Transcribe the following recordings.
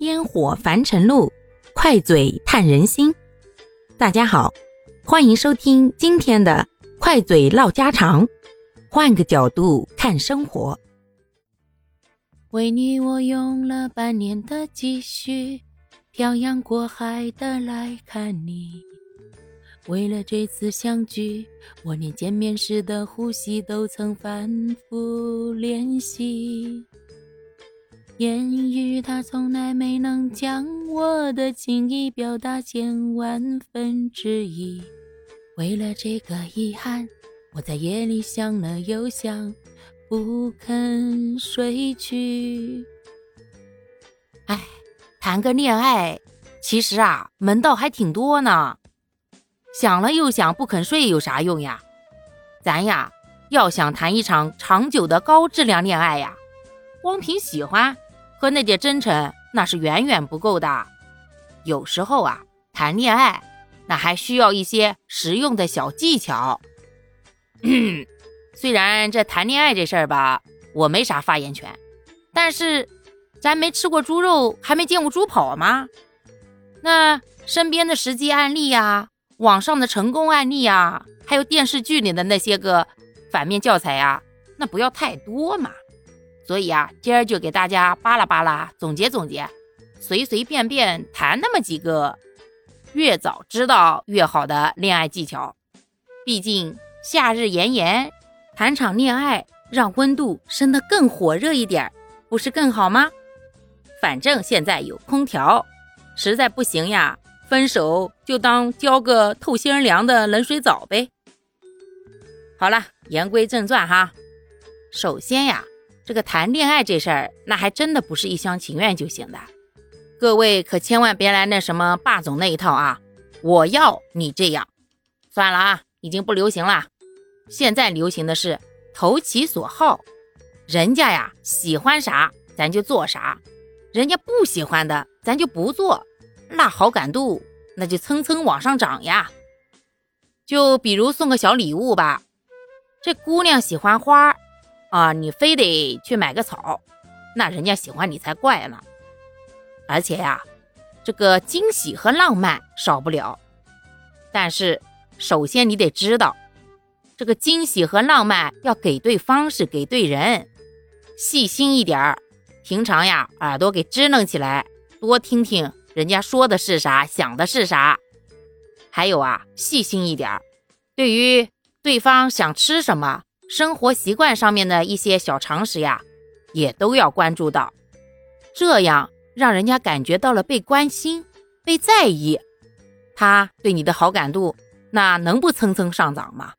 烟火凡尘路，快嘴探人心。大家好，欢迎收听今天的快嘴唠家常，换个角度看生活。为你，我用了半年的积蓄，漂洋过海的来看你。为了这次相聚，我连见面时的呼吸都曾反复练习。言语它从来没能将我的情意表达千万分之一。为了这个遗憾，我在夜里想了又想，不肯睡去。哎，谈个恋爱，其实啊，门道还挺多呢。想了又想，不肯睡有啥用呀？咱呀，要想谈一场长久的高质量恋爱呀，光凭喜欢。和那点真诚，那是远远不够的。有时候啊，谈恋爱那还需要一些实用的小技巧。虽然这谈恋爱这事儿吧，我没啥发言权，但是咱没吃过猪肉，还没见过猪跑吗？那身边的实际案例呀，网上的成功案例呀，还有电视剧里的那些个反面教材呀，那不要太多嘛。所以啊，今儿就给大家扒拉扒拉，总结总结，随随便便谈那么几个，越早知道越好的恋爱技巧。毕竟夏日炎炎，谈场恋爱，让温度升得更火热一点，不是更好吗？反正现在有空调，实在不行呀，分手就当浇个透心凉的冷水澡呗。好了，言归正传哈，首先呀。这个谈恋爱这事儿，那还真的不是一厢情愿就行的。各位可千万别来那什么霸总那一套啊！我要你这样，算了啊，已经不流行了。现在流行的是投其所好，人家呀喜欢啥咱就做啥，人家不喜欢的咱就不做，那好感度那就蹭蹭往上涨呀。就比如送个小礼物吧，这姑娘喜欢花。啊，你非得去买个草，那人家喜欢你才怪呢。而且呀，这个惊喜和浪漫少不了。但是，首先你得知道，这个惊喜和浪漫要给对方是给对人，细心一点儿。平常呀，耳朵给支棱起来，多听听人家说的是啥，想的是啥。还有啊，细心一点儿，对于对方想吃什么。生活习惯上面的一些小常识呀，也都要关注到，这样让人家感觉到了被关心、被在意，他对你的好感度那能不蹭蹭上涨吗？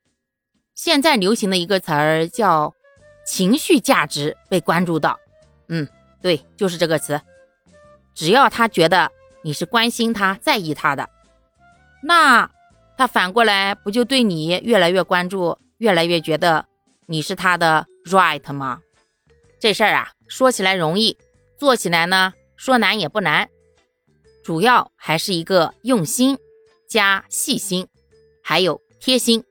现在流行的一个词儿叫情绪价值被关注到，嗯，对，就是这个词。只要他觉得你是关心他、在意他的，那他反过来不就对你越来越关注，越来越觉得。你是他的 right 吗？这事儿啊，说起来容易，做起来呢，说难也不难。主要还是一个用心加细心，还有贴心，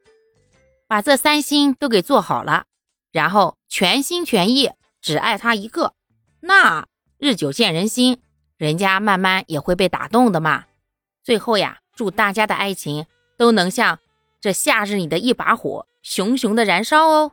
把这三心都给做好了，然后全心全意只爱他一个，那日久见人心，人家慢慢也会被打动的嘛。最后呀，祝大家的爱情都能像这夏日里的一把火，熊熊的燃烧哦。